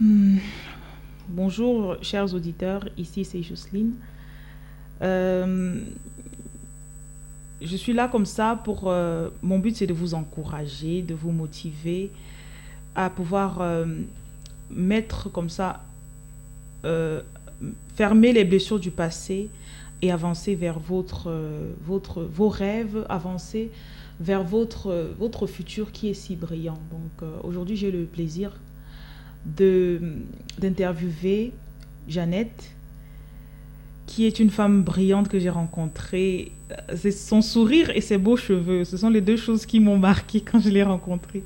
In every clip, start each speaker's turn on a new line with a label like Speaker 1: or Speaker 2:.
Speaker 1: Hmm. Bonjour, chers auditeurs. Ici, c'est Jocelyne. Euh, je suis là comme ça pour... euh, mon but, c'est de vous encourager, de vous motiver à pouvoir euh, mettre comme ça... fermer les blessures du passé et avancer vers votre, votre, vos rêves, avancer vers votre, votre futur qui est si brillant. Donc aujourd'hui, j'ai le plaisir d'interviewer Jeannette, qui est une femme brillante que j'ai rencontrée. C'est son sourire et ses beaux cheveux. Ce sont les deux choses qui m'ont marqué quand je l'ai rencontrée.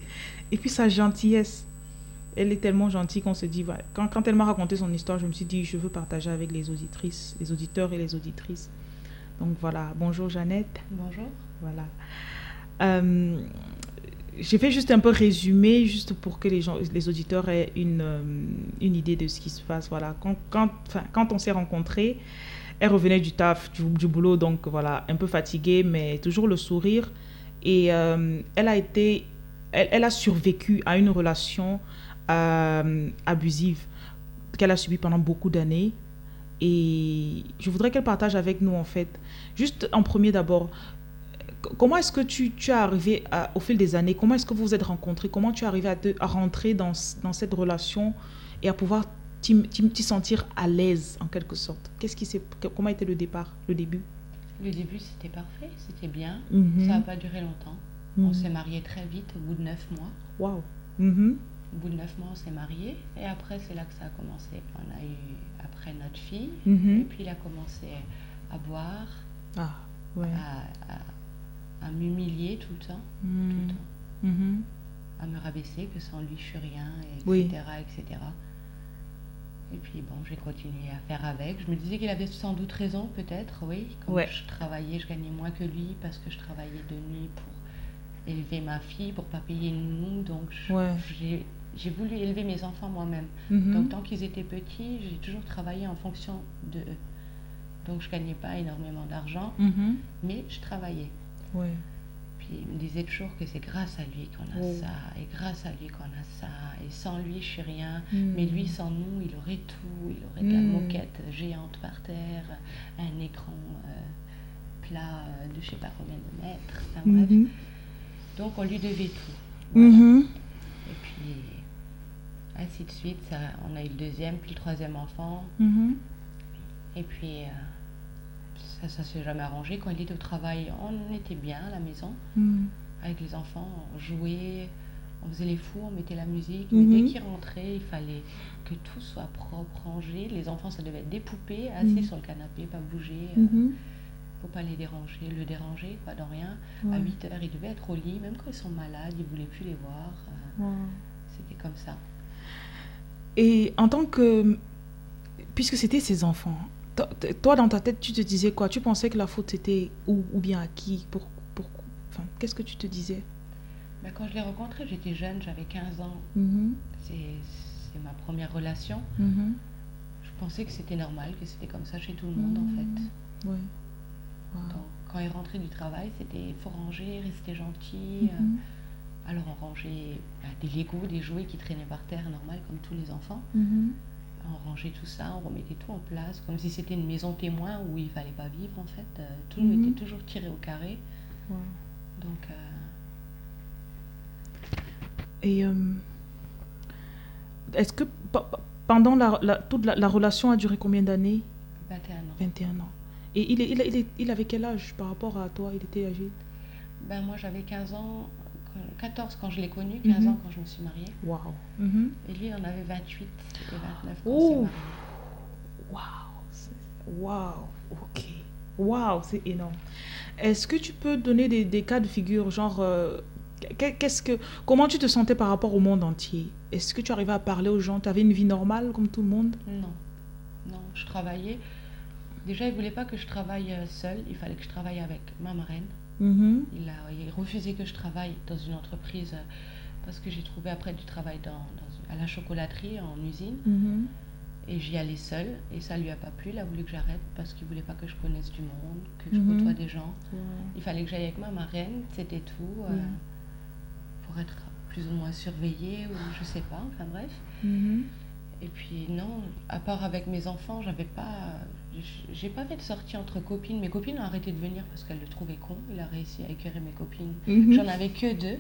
Speaker 1: Et puis sa gentillesse. Elle est tellement gentille qu'on se dit, voilà. quand, quand elle m'a raconté son histoire, je me suis dit, je veux partager avec les auditrices, les auditeurs et les auditrices. Donc voilà, bonjour Jeannette.
Speaker 2: Bonjour.
Speaker 1: Voilà. Euh, j'ai fait juste un peu résumé, juste pour que les, gens, les auditeurs aient une, euh, une idée de ce qui se passe. Voilà. Quand, quand, quand on s'est rencontrés, elle revenait du taf, du, du boulot, donc voilà, un peu fatiguée, mais toujours le sourire. Et euh, elle a été, elle, elle a survécu à une relation euh, abusive qu'elle a subie pendant beaucoup d'années. Et je voudrais qu'elle partage avec nous, en fait, juste en premier d'abord, comment est-ce que tu, tu es arrivé à- au fil des années Comment est-ce que vous vous êtes rencontrés Comment tu es arrivé à, te- à rentrer dans, dans cette relation et à pouvoir t'y sentir à l'aise en quelque sorte? Qu'est-ce qui Comment était le départ, le début?
Speaker 2: Le début, c'était parfait, c'était bien.
Speaker 1: Mhm.
Speaker 2: Ça n'a pas duré longtemps. On s'est mariés très vite, au bout de neuf mois.
Speaker 1: Waouh. Mhm.
Speaker 2: Au bout de neuf mois, on s'est mariés. Et après, c'est là que ça a commencé. On a eu, après, notre fille. Et puis, il a commencé à boire,
Speaker 1: Ah, ouais.
Speaker 2: à, à- à m'humilier tout le temps. Tout
Speaker 1: Mhm.
Speaker 2: le temps.
Speaker 1: Mhm.
Speaker 2: À me rabaisser, que sans lui, je suis rien, etc.
Speaker 1: Oui.
Speaker 2: etc. Et puis, bon, j'ai continué à faire avec. Je me disais qu'il avait sans doute raison, peut-être, oui. Comme
Speaker 1: Ouais.
Speaker 2: je travaillais, je gagnais moins que lui parce que je travaillais de nuit pour élever ma fille, pour pas payer une nounou. Donc,
Speaker 1: Ouais.
Speaker 2: j'ai voulu élever mes enfants moi-même.
Speaker 1: Mhm.
Speaker 2: Donc, tant qu'ils étaient petits, j'ai toujours travaillé en fonction de eux. Donc, je gagnais pas énormément d'argent,
Speaker 1: Mhm.
Speaker 2: mais je travaillais.
Speaker 1: Ouais.
Speaker 2: Puis il me disait toujours que c'est grâce à lui qu'on a ça, et grâce à lui qu'on a ça, et sans lui je suis rien,
Speaker 1: Mm.
Speaker 2: mais lui sans nous il aurait tout, il aurait de la
Speaker 1: Mm.
Speaker 2: moquette géante par terre, un écran euh, plat euh, de je sais pas combien de mètres, enfin bref.
Speaker 1: Mhm.
Speaker 2: Donc on lui devait tout. Voilà.
Speaker 1: Mhm.
Speaker 2: Et puis ainsi de suite, ça, on a eu le deuxième, puis le troisième enfant,
Speaker 1: Mhm.
Speaker 2: et puis euh, ça, ça s'est jamais arrangé. Quand il était au travail, on était bien à la maison.
Speaker 1: Mhm.
Speaker 2: avec les enfants, on jouait, on faisait les fous, on mettait la musique. Mais
Speaker 1: Mhm.
Speaker 2: dès qu'ils rentraient, il fallait que tout soit propre, rangé. Les enfants, ça devait être des poupées, assis
Speaker 1: Mhm.
Speaker 2: sur le canapé, pas bouger. euh,
Speaker 1: Mhm.
Speaker 2: faut pas les déranger, le déranger, pas dans rien. À
Speaker 1: Ouais.
Speaker 2: 8 heures, ils devaient être au lit, même quand ils sont malades, ils voulaient plus les voir. euh,
Speaker 1: Ouais.
Speaker 2: C'était comme ça.
Speaker 1: Et en tant que... Puisque c'était ses enfants, toi dans ta tête, tu te disais quoi? Tu pensais que la faute était où ou bien à qui? Pour, pour, enfin, Qu'est-ce que tu te disais?
Speaker 2: Mais quand je l'ai rencontré, j'étais jeune, j'avais 15 ans.
Speaker 1: Mhm.
Speaker 2: C'est c'est ma première relation.
Speaker 1: Mhm.
Speaker 2: Je pensais que c'était normal, que c'était comme ça chez tout le monde en fait.
Speaker 1: Ouais. Wow.
Speaker 2: Donc, quand il rentrait du travail, c'était faut ranger, rester gentil. euh. Alors on rangeait bah, des Legos, des jouets qui traînaient par terre, normal, comme tous les enfants. On rangeait tout ça, on remettait tout en place, comme si c'était une maison témoin où il fallait pas vivre en fait. Euh, tout
Speaker 1: Mhm.
Speaker 2: était toujours tiré au carré. Donc euh,
Speaker 1: Et euh, est-ce que pendant la, la- toute la, la relation a duré combien d'années?
Speaker 2: 21 ans.
Speaker 1: 21 ans. Et il, est, il, est- il, avait quel âge par rapport à toi? Il était âgé?
Speaker 2: Ben, moi j'avais 15 ans, 14 quand je l'ai connu, 15
Speaker 1: Mhm.
Speaker 2: ans quand je me suis mariée.
Speaker 1: Waouh. Mhm.
Speaker 2: Et lui il en avait 28 et 29 quand
Speaker 1: Oh. Waouh. Waouh. Ok. Waouh, c'est énorme. Est-ce que tu peux donner des, des cas de figure, genre, euh, qu'est- qu'est-ce que, comment tu te sentais par rapport au monde entier? Est-ce que tu arrivais à parler aux gens? Tu avais une vie normale comme tout le monde?
Speaker 2: Non, non, je travaillais. Déjà, il voulait pas que je travaille euh, seule, il fallait que je travaille avec ma marraine.
Speaker 1: Mhm.
Speaker 2: Il a il refusé que je travaille dans une entreprise euh, parce que j'ai trouvé après du travail dans, dans- à la chocolaterie en usine
Speaker 1: Mhm.
Speaker 2: et j'y allais seule et ça lui a pas plu. Il a voulu que j'arrête parce qu'il voulait pas que je connaisse du monde, que je
Speaker 1: Mhm.
Speaker 2: côtoie des gens.
Speaker 1: Ouais.
Speaker 2: Il fallait que j'aille avec ma marraine, c'était tout, euh, pour être plus ou moins surveillée ou je sais pas, enfin bref. Et puis non, à part avec mes enfants, j'avais pas, j'ai pas fait de sortie entre copines. Mes copines ont arrêté de venir parce qu'elles le trouvaient con. Il a réussi à écœurer mes copines.
Speaker 1: Mhm.
Speaker 2: J'en avais que deux.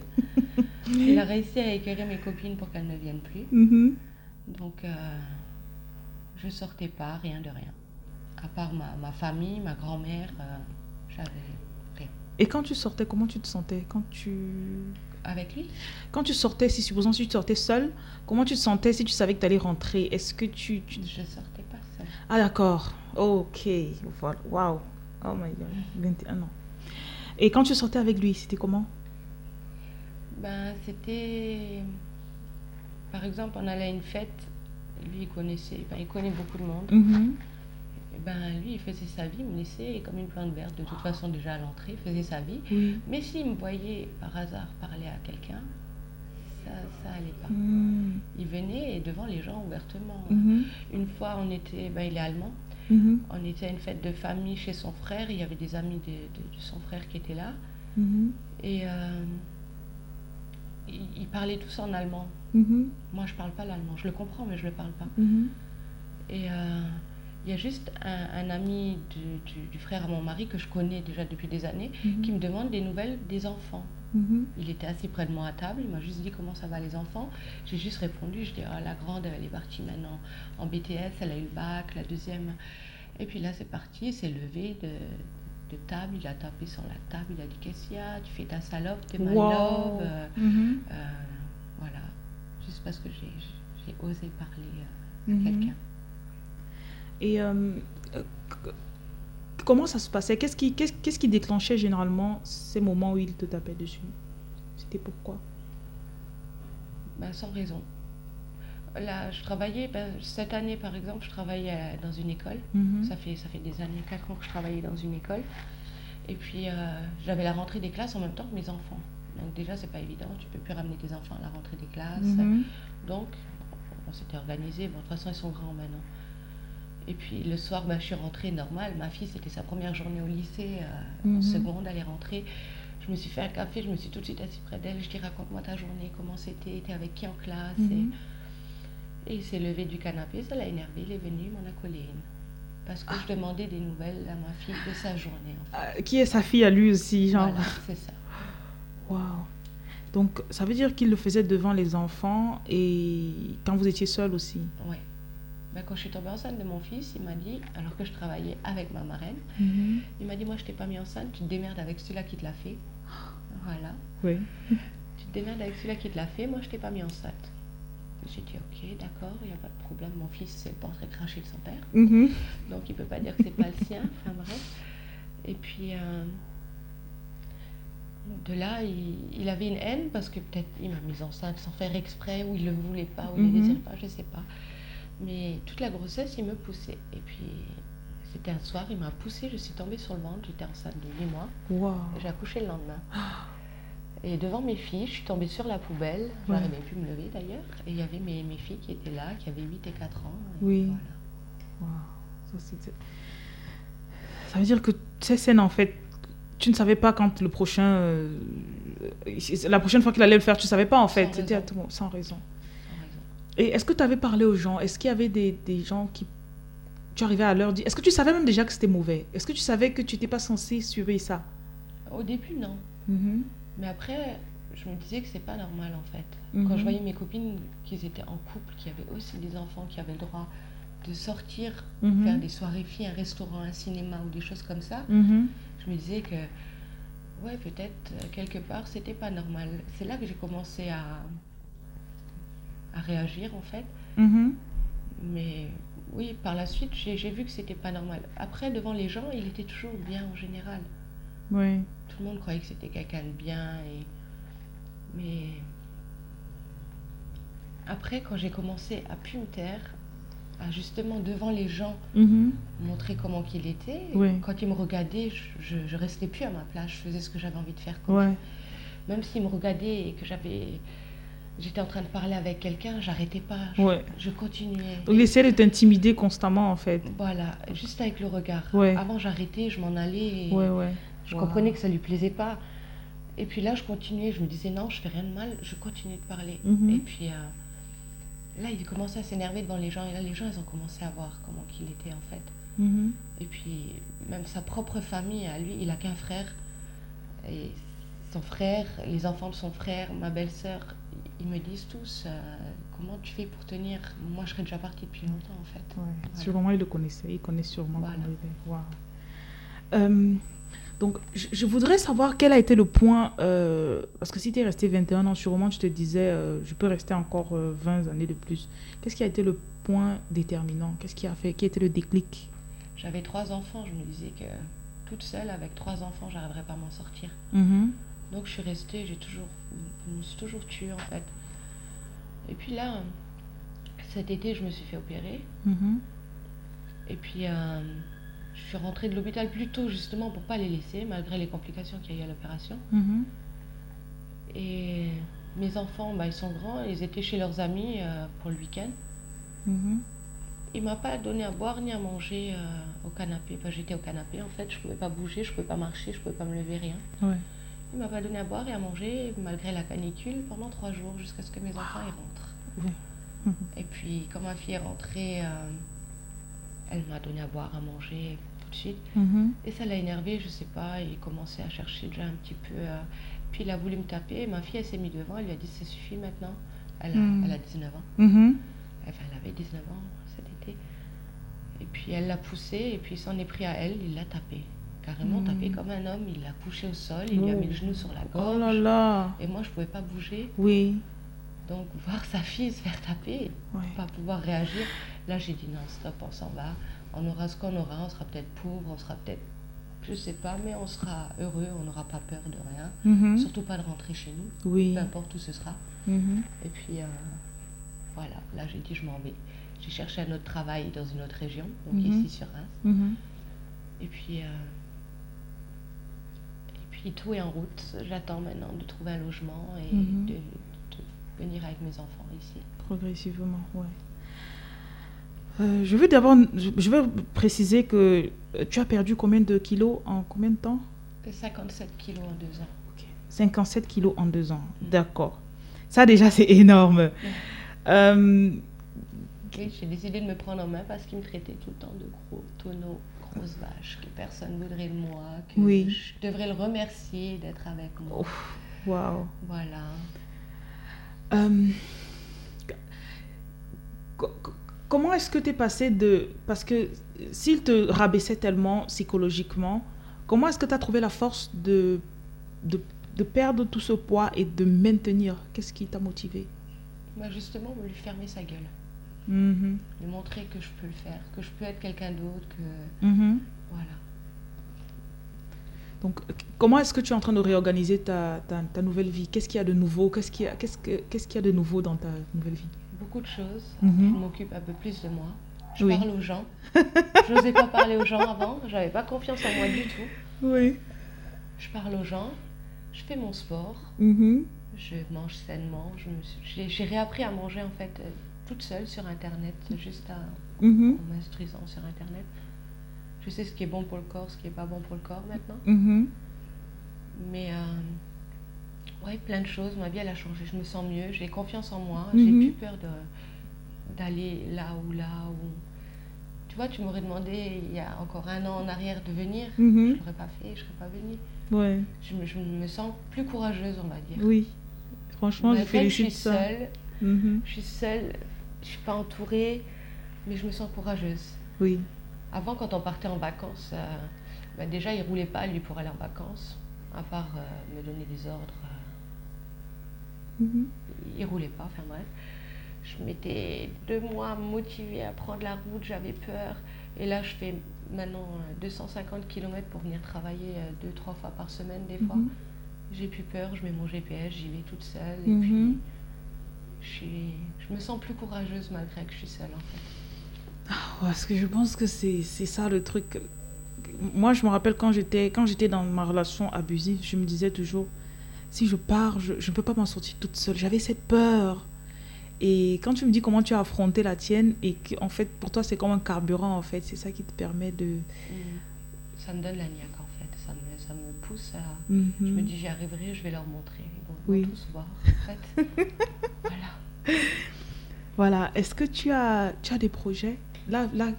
Speaker 2: Il a réussi à écœurer mes copines pour qu'elles ne viennent plus.
Speaker 1: Mhm.
Speaker 2: Donc, euh, je sortais pas, rien de rien. À part ma, ma famille, ma grand-mère, euh, j'avais rien.
Speaker 1: Et quand tu sortais, comment tu te sentais? Quand tu...
Speaker 2: Avec lui,
Speaker 1: Quand tu sortais, si supposons si tu sortais seule, comment tu te sentais si tu savais que tu allais rentrer? Est-ce que tu... tu-
Speaker 2: je sortais pas seule.
Speaker 1: Ah d'accord. Ok. Voilà. Waouh. Oh my god. 21 ans. Et quand tu sortais avec lui, c'était comment?
Speaker 2: Ben, c'était. Par exemple, on allait à une fête, lui, il connaissait, ben, il connaît beaucoup de monde.
Speaker 1: Mhm.
Speaker 2: Et ben, lui, il faisait sa vie, il me laissait comme une plante verte. De toute façon, déjà à l'entrée, il faisait sa vie. Mais s'il me voyait par hasard parler à quelqu'un, ça, ça allait pas.
Speaker 1: Mhm.
Speaker 2: Il venait devant les gens ouvertement.
Speaker 1: Mhm.
Speaker 2: Une fois, on était, ben, il est allemand,
Speaker 1: Mhm.
Speaker 2: on était à une fête de famille chez son frère. Il y avait des amis de, de- de son frère qui étaient là.
Speaker 1: Mhm.
Speaker 2: Et euh, ils, ils parlaient tous en allemand.
Speaker 1: Mhm.
Speaker 2: Moi, je parle pas l'allemand. Je le comprends, mais je le parle pas. Et euh, il y a juste un, un ami du, du- du frère à mon mari que je connais déjà depuis des années
Speaker 1: Mhm.
Speaker 2: qui me demande des nouvelles des enfants.
Speaker 1: Mhm.
Speaker 2: Il était assis près de moi à table, il m'a juste dit comment ça va les enfants. J'ai juste répondu, je dis ah, la grande elle est partie maintenant en BTS, elle a eu le bac, la deuxième. Et puis là c'est parti, il s'est levé de, de table, il a tapé sur la table, il a dit qu'est-ce qu'il y a, tu fais ta salope, t'es
Speaker 1: Wow.
Speaker 2: love. Euh,
Speaker 1: Mhm.
Speaker 2: euh, voilà, juste parce que j'ai osé parler euh, à quelqu'un.
Speaker 1: Et euh, euh, comment ça se passait? Qu'est-ce qui, déclenchait généralement ces moments où il te tapait dessus? C'était pourquoi?
Speaker 2: Ben, sans raison. Là, je travaillais, ben, cette année par exemple, je travaillais dans une école.
Speaker 1: Mhm.
Speaker 2: Ça fait, ça fait des années, 4 ans que je travaillais dans une école. Et puis, euh, j'avais la rentrée des classes en même temps que mes enfants. Donc déjà, c'est pas évident, tu peux plus ramener tes enfants à la rentrée des classes.
Speaker 1: Mhm.
Speaker 2: Donc, on s'était organisé. Bon, de toute façon, ils sont grands maintenant. Et puis, le soir, ben, je suis rentrée normal. Ma fille, c'était sa première journée au lycée, euh,
Speaker 1: Mhm.
Speaker 2: en seconde, elle est rentrée. Je me suis fait un café, je me suis tout de suite assise près d'elle. Je dis, raconte-moi ta journée, comment c'était, t'es avec qui en classe
Speaker 1: Mhm.
Speaker 2: et, et il s'est levé du canapé, ça l'a énervé, il est venu, il m'en a collé une. Parce que je demandais des nouvelles à ma fille de sa journée. En fait.
Speaker 1: Ah, Qui est sa fille à lui aussi genre
Speaker 2: Voilà, c'est ça.
Speaker 1: Waouh. Donc ça veut dire qu'il le faisait devant les enfants et quand vous étiez seul aussi?
Speaker 2: Ouais. Ben, quand je suis tombée enceinte de mon fils, il m'a dit, alors que je travaillais avec ma marraine,
Speaker 1: Mhm.
Speaker 2: il m'a dit Moi, je t'ai pas mis enceinte, tu te démerdes avec celui-là qui te l'a fait. Voilà.
Speaker 1: Oui.
Speaker 2: Tu te démerdes avec celui-là qui te l'a fait, moi, je t'ai pas mis enceinte. J'ai dit Ok, d'accord, il n'y a pas de problème. Mon fils, c'est pas en train de son père.
Speaker 1: Mhm.
Speaker 2: donc il peut pas dire que c'est pas le sien. Enfin bref. Et puis euh, de là, il, il avait une haine parce que peut-être il m'a mise enceinte sans faire exprès, ou il le voulait pas, ou il
Speaker 1: Mhm.
Speaker 2: le désire pas, je sais pas. Mais toute la grossesse, il me poussait. Et puis c'était un soir, il m'a poussé, je suis tombée sur le ventre, j'étais enceinte de 8 mois, et j'ai accouché le lendemain. Et devant mes filles, je suis tombée sur la poubelle,
Speaker 1: Ouais.
Speaker 2: j'aurais bien pu me lever d'ailleurs, et il y avait mes, mes filles qui étaient là, qui avaient 8 et 4 ans. et
Speaker 1: Oui.
Speaker 2: voilà.
Speaker 1: Ça, veut dire que ces scènes, en fait, tu ne savais pas quand le prochain. euh, La prochaine fois qu'il allait le faire, tu ne savais pas, en fait. C'était à tout sans raison. Et est-ce que tu avais parlé aux gens? Est-ce qu'il y avait des, des gens qui. Tu arrivais à leur dire. Est-ce que tu savais même déjà que c'était mauvais? Est-ce que tu savais que tu n'étais pas censé surveiller ça?
Speaker 2: Au début, non.
Speaker 1: Mhm.
Speaker 2: Mais après, je me disais que c'est pas normal en fait. Quand je voyais mes copines qui étaient en couple, qui avaient aussi des enfants, qui avaient le droit de sortir,
Speaker 1: Mhm.
Speaker 2: faire des soirées filles, un restaurant, un cinéma ou des choses comme ça, je me disais que, ouais, peut-être quelque part, c'était pas normal. C'est là que j'ai commencé à, à réagir en fait.
Speaker 1: Mhm.
Speaker 2: Mais oui, par la suite, j'ai vu que c'était pas normal. Après, devant les gens, il était toujours bien en général.
Speaker 1: Oui.
Speaker 2: Tout le monde croyait que c'était quelqu'un de bien. Et... Mais après, quand j'ai commencé à taire, à justement devant les gens
Speaker 1: Mhm.
Speaker 2: montrer comment qu'il était,
Speaker 1: Oui.
Speaker 2: quand ils me regardaient, je, restais plus à ma place, je faisais ce que j'avais envie de faire. comme
Speaker 1: Ouais.
Speaker 2: Même s'ils me regardaient et que j'avais, j'étais en train de parler avec quelqu'un, j'arrêtais pas, je,
Speaker 1: Ouais.
Speaker 2: je continuais.
Speaker 1: Donc, il essayait de t'intimider constamment, en fait.
Speaker 2: Voilà, juste avec le regard.
Speaker 1: Ouais.
Speaker 2: Avant, j'arrêtais, je m'en allais. et-
Speaker 1: Ouais, ouais.
Speaker 2: Je
Speaker 1: Wow.
Speaker 2: comprenais que ça lui plaisait pas. Et puis là, je continuais, je me disais non, je fais rien de mal, je continuais de parler.
Speaker 1: Mhm.
Speaker 2: Et puis, euh, là, il commençait à s'énerver devant les gens. Et là, les gens, ils ont commencé à voir comment qu'il était en fait.
Speaker 1: Mhm.
Speaker 2: Et puis, même sa propre famille, à lui, il a qu'un frère. Et son frère, les enfants de son frère, ma belle-sœur, ils me disent tous euh, comment tu fais pour tenir? Moi, je serais déjà partie depuis longtemps en fait.
Speaker 1: Ouais.
Speaker 2: Voilà.
Speaker 1: Sûrement, il le connaissait. Il connaît sûrement
Speaker 2: Voilà.
Speaker 1: Euh, donc, je, je voudrais savoir quel a été le point. euh, parce que si tu es resté 21 ans, sûrement, tu te disais, je peux rester encore euh, 20 années de plus. Qu'est-ce qui a été le point déterminant? Qu'est-ce qui a fait Qui a été le déclic?
Speaker 2: J'avais trois enfants, je me disais que toute seule, avec trois enfants, j'arriverais pas à m'en sortir.
Speaker 1: Mhm.
Speaker 2: Donc je suis restée, j'ai toujours, je me suis toujours tuée en fait. Et puis là, cet été, je me suis fait opérer.
Speaker 1: Mhm.
Speaker 2: Et puis euh, je suis rentrée de l'hôpital plus tôt justement pour pas les laisser, malgré les complications qu'il y a eu à l'opération.
Speaker 1: Mhm.
Speaker 2: Et mes enfants, bah, ils sont grands, ils étaient chez leurs amis euh, pour le week-end.
Speaker 1: Mhm.
Speaker 2: Il m'a pas donné à boire ni à manger euh, au canapé. Enfin, j'étais au canapé en fait, je pouvais pas bouger, je pouvais pas marcher, je pouvais pas me lever, rien.
Speaker 1: Ouais.
Speaker 2: Il m'a pas donné à boire et à manger malgré la canicule pendant trois jours jusqu'à ce que mes enfants y rentrent. Et puis quand ma fille est rentrée, euh, elle m'a donné à boire, à manger tout de suite.
Speaker 1: Mhm.
Speaker 2: Et ça l'a énervé, je sais pas, il commençait à chercher déjà un petit peu. euh, puis il a voulu me taper, et ma fille elle s'est mise devant, elle lui a dit ça suffit maintenant. Elle a,
Speaker 1: Mm.
Speaker 2: elle a 19 ans.
Speaker 1: Mhm.
Speaker 2: Enfin, elle avait 19 ans cet été. Et puis elle l'a poussé, et puis il s'en est pris à elle, il l'a tapé. Carrément tapé comme un homme, il l'a couché au sol, il lui a
Speaker 1: Oh.
Speaker 2: mis le genou sur la
Speaker 1: Oh
Speaker 2: gorge.
Speaker 1: là là.
Speaker 2: Et moi, je pouvais pas bouger.
Speaker 1: Oui.
Speaker 2: Donc, voir sa fille se faire taper, pas pouvoir réagir, là, j'ai dit non, stop, on s'en va. On aura ce qu'on aura, on sera peut-être pauvre, on sera peut-être, je sais pas, mais on sera heureux, on n'aura pas peur de rien.
Speaker 1: Mhm.
Speaker 2: Surtout pas de rentrer chez nous,
Speaker 1: Oui.
Speaker 2: peu importe où ce sera.
Speaker 1: Mhm.
Speaker 2: Et puis, euh, voilà, là, j'ai dit je m'en vais. J'ai cherché un autre travail dans une autre région, donc
Speaker 1: Mhm.
Speaker 2: ici sur Reims. Et puis, euh, puis tout est en route. J'attends maintenant de trouver un logement et
Speaker 1: Mhm.
Speaker 2: de, de venir avec mes enfants ici.
Speaker 1: Progressivement, ouais. Euh, je veux d'abord, je veux préciser que euh, tu as perdu combien de kilos en combien de temps?
Speaker 2: 57 kilos en deux ans.
Speaker 1: 57 kilos en deux ans. D'accord. Ça déjà c'est énorme. Euh,
Speaker 2: Oui, j'ai décidé de me prendre en main parce qu'ils me traitaient tout le temps de gros tonneaux, que personne ne voudrait de moi, que
Speaker 1: Oui.
Speaker 2: je devrais le remercier d'être avec moi.
Speaker 1: Ouf. Waouh.
Speaker 2: Voilà.
Speaker 1: Euh, co- comment est-ce que tu es passé de... Parce que s'il te rabaissait tellement psychologiquement, comment est-ce que tu as trouvé la force de, de, de perdre tout ce poids et de maintenir? Qu'est-ce qui t'a motivé?
Speaker 2: Moi, justement, lui fermer sa gueule.
Speaker 1: Mhm.
Speaker 2: Lui montrer que je peux le faire, que je peux être quelqu'un d'autre, que.
Speaker 1: Mhm.
Speaker 2: Voilà.
Speaker 1: Donc, euh, comment est-ce que tu es en train de réorganiser ta, ta, ta nouvelle vie? Qu'est-ce qu'il y a de nouveau? Qu'est-ce qu'il y, a- qu'est-ce que- qu'est-ce qu'il y a de nouveau dans ta nouvelle vie?
Speaker 2: Beaucoup de choses.
Speaker 1: Mhm.
Speaker 2: Je m'occupe un peu plus de moi. Je
Speaker 1: Oui.
Speaker 2: parle aux gens. Je n'osais pas parler aux gens avant. J'avais pas confiance en moi du tout.
Speaker 1: Oui.
Speaker 2: Je parle aux gens. Je fais mon sport. Je mange sainement. J'ai réappris à manger en fait euh, toute seule sur Internet, juste à-
Speaker 1: Mhm.
Speaker 2: en m'instruisant sur Internet. Je sais ce qui est bon pour le corps, ce qui est pas bon pour le corps maintenant.
Speaker 1: Mhm.
Speaker 2: Mais euh, ouais, plein de choses. Ma vie elle a changé. Je me sens mieux. J'ai confiance en moi.
Speaker 1: Mhm.
Speaker 2: J'ai plus peur d'aller là ou là où. Tu vois, tu m'aurais demandé il y a encore un an en arrière de venir. Je
Speaker 1: Mhm.
Speaker 2: l'aurais pas fait. Je serais pas venue.
Speaker 1: Ouais.
Speaker 2: Je me, je me sens plus courageuse, on va dire.
Speaker 1: Oui. Franchement,
Speaker 2: Malgré que je
Speaker 1: félicite
Speaker 2: suis
Speaker 1: ça.
Speaker 2: seule.
Speaker 1: Mhm.
Speaker 2: Je suis seule. Je suis pas entourée, mais je me sens courageuse.
Speaker 1: Oui.
Speaker 2: Avant, quand on partait en vacances, euh, bah, déjà, il roulait pas, lui, pour aller en vacances, à part euh, me donner des ordres. euh,
Speaker 1: Mhm.
Speaker 2: il roulait pas, enfin bref. Je m'étais deux mois motivée à prendre la route, j'avais peur. Et là, je fais maintenant euh, 250 km pour venir travailler euh, deux, trois fois par semaine, des fois.
Speaker 1: Mhm.
Speaker 2: J'ai plus peur, je mets mon GPS, j'y vais toute seule. Et
Speaker 1: Mhm.
Speaker 2: puis, je, suis- je me sens plus courageuse malgré que je suis seule, en fait.
Speaker 1: Parce que je pense que c'est c'est ça le truc. Moi, je me rappelle quand j'étais quand j'étais dans ma relation abusive, je me disais toujours, si je pars, je ne peux pas m'en sortir toute seule. J'avais cette peur. Et quand tu me dis comment tu as affronté la tienne, et qu'en fait, pour toi, c'est comme un carburant, en fait, c'est ça qui te permet de...
Speaker 2: Mm. Ça me donne la niaque, en fait. Ça me, ça me pousse à...
Speaker 1: Mhm.
Speaker 2: Je me dis, j'y arriverai, je vais leur montrer.
Speaker 1: Oui.
Speaker 2: en fait. voilà.
Speaker 1: Voilà. Est-ce que tu as, tu as des projets? Là, là,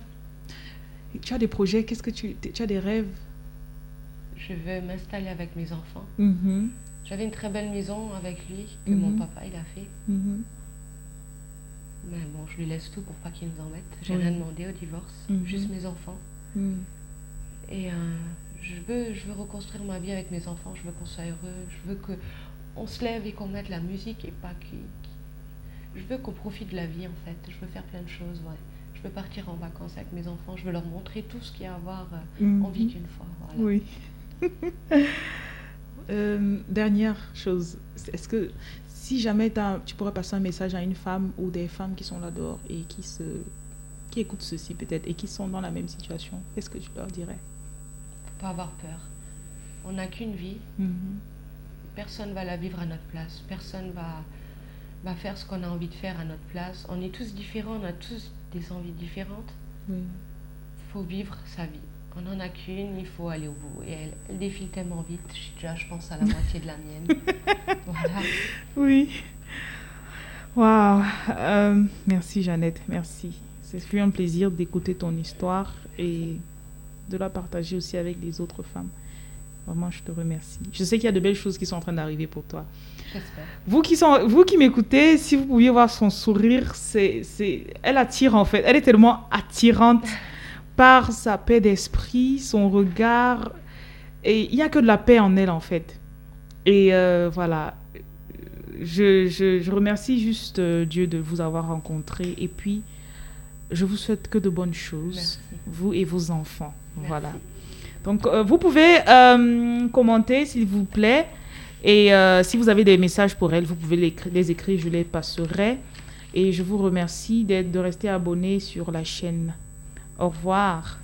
Speaker 1: tu as des projets. Qu'est-ce que tu, tu as des rêves?
Speaker 2: Je veux m'installer avec mes enfants.
Speaker 1: Mhm.
Speaker 2: J'avais une très belle maison avec lui que mon papa il a fait.
Speaker 1: Mhm.
Speaker 2: Mais bon, je lui laisse tout pour pas qu'il nous embête. J'ai rien demandé au divorce, juste mes enfants.
Speaker 1: Mhm.
Speaker 2: Et euh, je veux, je veux reconstruire ma vie avec mes enfants. Je veux qu'on soit heureux. Je veux que on se lève et qu'on mette la musique et pas qui. Je veux qu'on profite de la vie en fait. Je veux faire plein de choses. Ouais. Je veux partir en vacances avec mes enfants. Je veux leur montrer tout ce qu'il y a à voir. On vit qu'une fois. Voilà.
Speaker 1: Oui. Euh, dernière chose, est-ce que si jamais tu pourrais passer un message à une femme ou des femmes qui sont là dehors et qui se qui écoutent ceci peut-être et qui sont dans la même situation, qu'est-ce que tu leur dirais?
Speaker 2: Faut pas avoir peur. On n'a qu'une vie.
Speaker 1: Mhm.
Speaker 2: Personne va la vivre à notre place. Personne va, va faire ce qu'on a envie de faire à notre place. On est tous différents. On a tous des envies différentes.
Speaker 1: Oui.
Speaker 2: faut vivre sa vie. On n'en a qu'une, il faut aller au bout. Et elle, elle défile tellement vite, je suis déjà, je pense, à la moitié de la mienne. Voilà.
Speaker 1: Oui. Waouh. Euh, merci Jeannette, merci. C'est fut un plaisir d'écouter ton histoire et de la partager aussi avec les autres femmes. Vraiment, je te remercie. Je sais qu'il y a de belles choses qui sont en train d'arriver pour toi. Vous qui, sont, vous qui m'écoutez, si vous pouviez voir son sourire, c'est, c'est, elle attire en fait. Elle est tellement attirante par sa paix d'esprit, son regard. Et il n'y a que de la paix en elle en fait. Et euh, voilà. Je, je, je remercie juste euh, Dieu de vous avoir rencontré. Et puis, je vous souhaite que de bonnes choses,
Speaker 2: Merci.
Speaker 1: vous et vos enfants.
Speaker 2: Merci.
Speaker 1: Voilà. Donc, euh, vous pouvez euh, commenter, s'il vous plaît. Et euh, si vous avez des messages pour elle, vous pouvez les, les écrire, je les passerai. Et je vous remercie de rester abonné sur la chaîne. Au revoir.